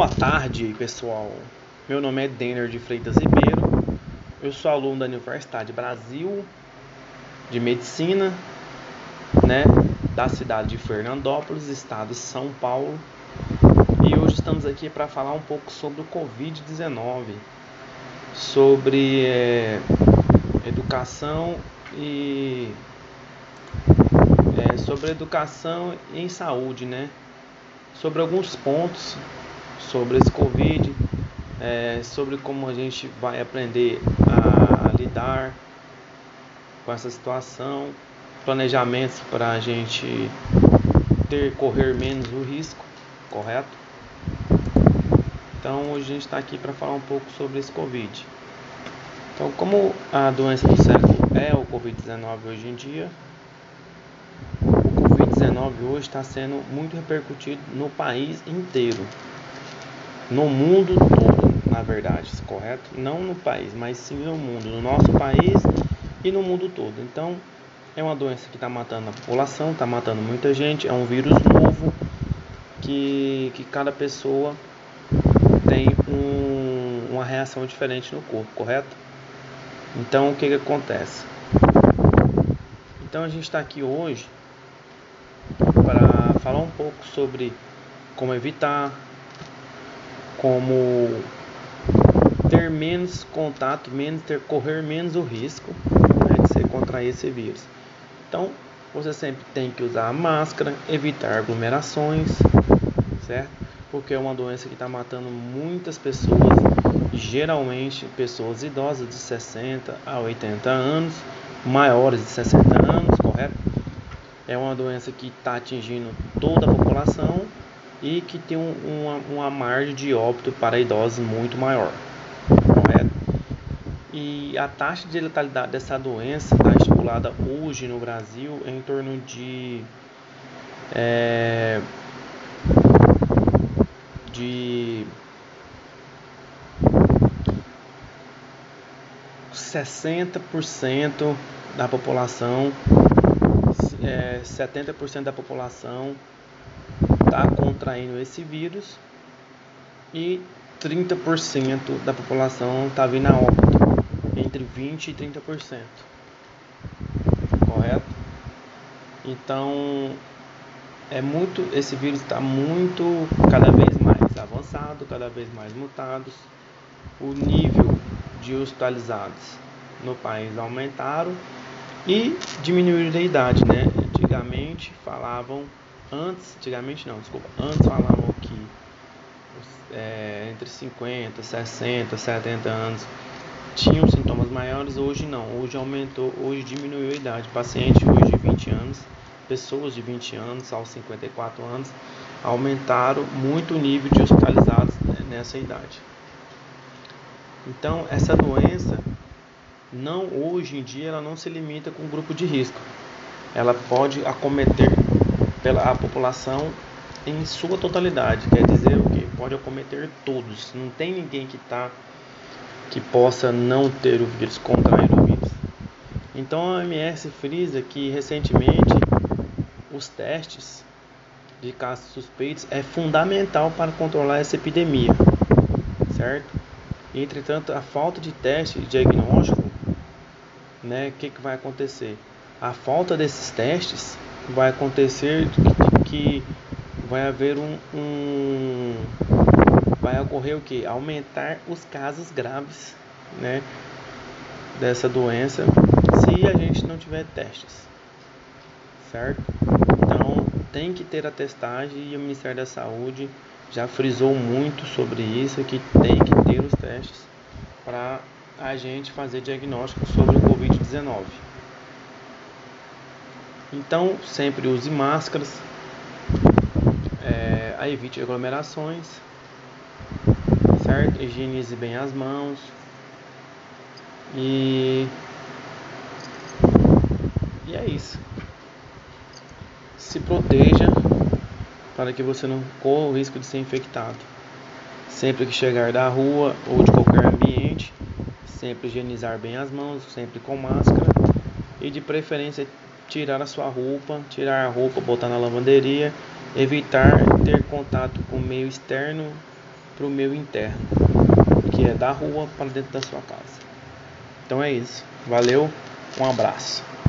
Boa tarde, pessoal. Meu nome é Denner de Freitas Ribeiro. Eu sou aluno da Universidade Brasil de Medicina, né, da cidade de Fernandópolis, estado de São Paulo. E hoje estamos aqui para falar um pouco sobre o Covid-19, sobre é, educação e é, sobre educação em saúde, né? Sobre alguns pontos sobre esse Covid, é, sobre como a gente vai aprender a lidar com essa situação, planejamentos para a gente ter correr menos o risco, correto? Então hoje a gente está aqui para falar um pouco sobre esse Covid. Então, como a doença do século é o Covid-19 hoje em dia, o Covid-19 hoje está sendo muito repercutido no país inteiro no mundo todo, na verdade, correto? Não no país, mas sim no mundo, no nosso país e no mundo todo. Então, é uma doença que está matando a população, está matando muita gente, é um vírus novo que, que cada pessoa tem um, uma reação diferente no corpo, correto? Então, o que, que acontece? Então, a gente está aqui hoje para falar um pouco sobre como evitar, como ter menos contato, menos ter correr menos o risco né, de ser contrair esse vírus. Então, você sempre tem que usar a máscara, evitar aglomerações, certo? Porque é uma doença que está matando muitas pessoas, geralmente pessoas idosas de 60 a 80 anos, maiores de 60 anos, correto? É uma doença que está atingindo toda a população e que tem um, uma, uma margem de óbito para idosos muito maior. Correto? E a taxa de letalidade dessa doença está estipulada hoje no Brasil em torno de é, de 60% da população, é, 70% da população está contraindo esse vírus e 30% da população está vindo a óbito, entre 20% e 30%. Correto? Então, é muito, esse vírus está muito, cada vez mais avançado, cada vez mais mutados. O nível de hospitalizados no país aumentaram e diminuíram a idade, né? Antigamente falavam Antes, antigamente não, desculpa. Antes falavam que é, entre 50, 60, 70 anos tinham sintomas maiores, hoje não. Hoje aumentou, hoje diminuiu a idade. Pacientes hoje de 20 anos, pessoas de 20 anos aos 54 anos, aumentaram muito o nível de hospitalizados nessa idade. Então, essa doença não hoje em dia ela não se limita com o grupo de risco. Ela pode acometer pela população em sua totalidade. Quer dizer o que? Pode acometer todos. Não tem ninguém que tá que possa não ter o vírus, contrair o vírus. Então a OMS frisa que recentemente os testes de casos suspeitos é fundamental para controlar essa epidemia, certo? Entretanto, a falta de teste de diagnóstico, né, o que, que vai acontecer? A falta desses testes vai acontecer que vai haver um, um vai ocorrer o que aumentar os casos graves né dessa doença se a gente não tiver testes certo? Então tem que ter a testagem e o Ministério da Saúde já frisou muito sobre isso que tem que ter os testes para a gente fazer diagnóstico sobre o Covid-19 então, sempre use máscaras, é, evite aglomerações, certo? Higienize bem as mãos e e é isso. Se proteja para que você não corra o risco de ser infectado. Sempre que chegar da rua ou de qualquer ambiente, sempre higienizar bem as mãos, sempre com máscara e de preferência tirar a sua roupa, tirar a roupa, botar na lavanderia, evitar ter contato com o meio externo para o meio interno, que é da rua para dentro da sua casa. Então é isso. Valeu, um abraço.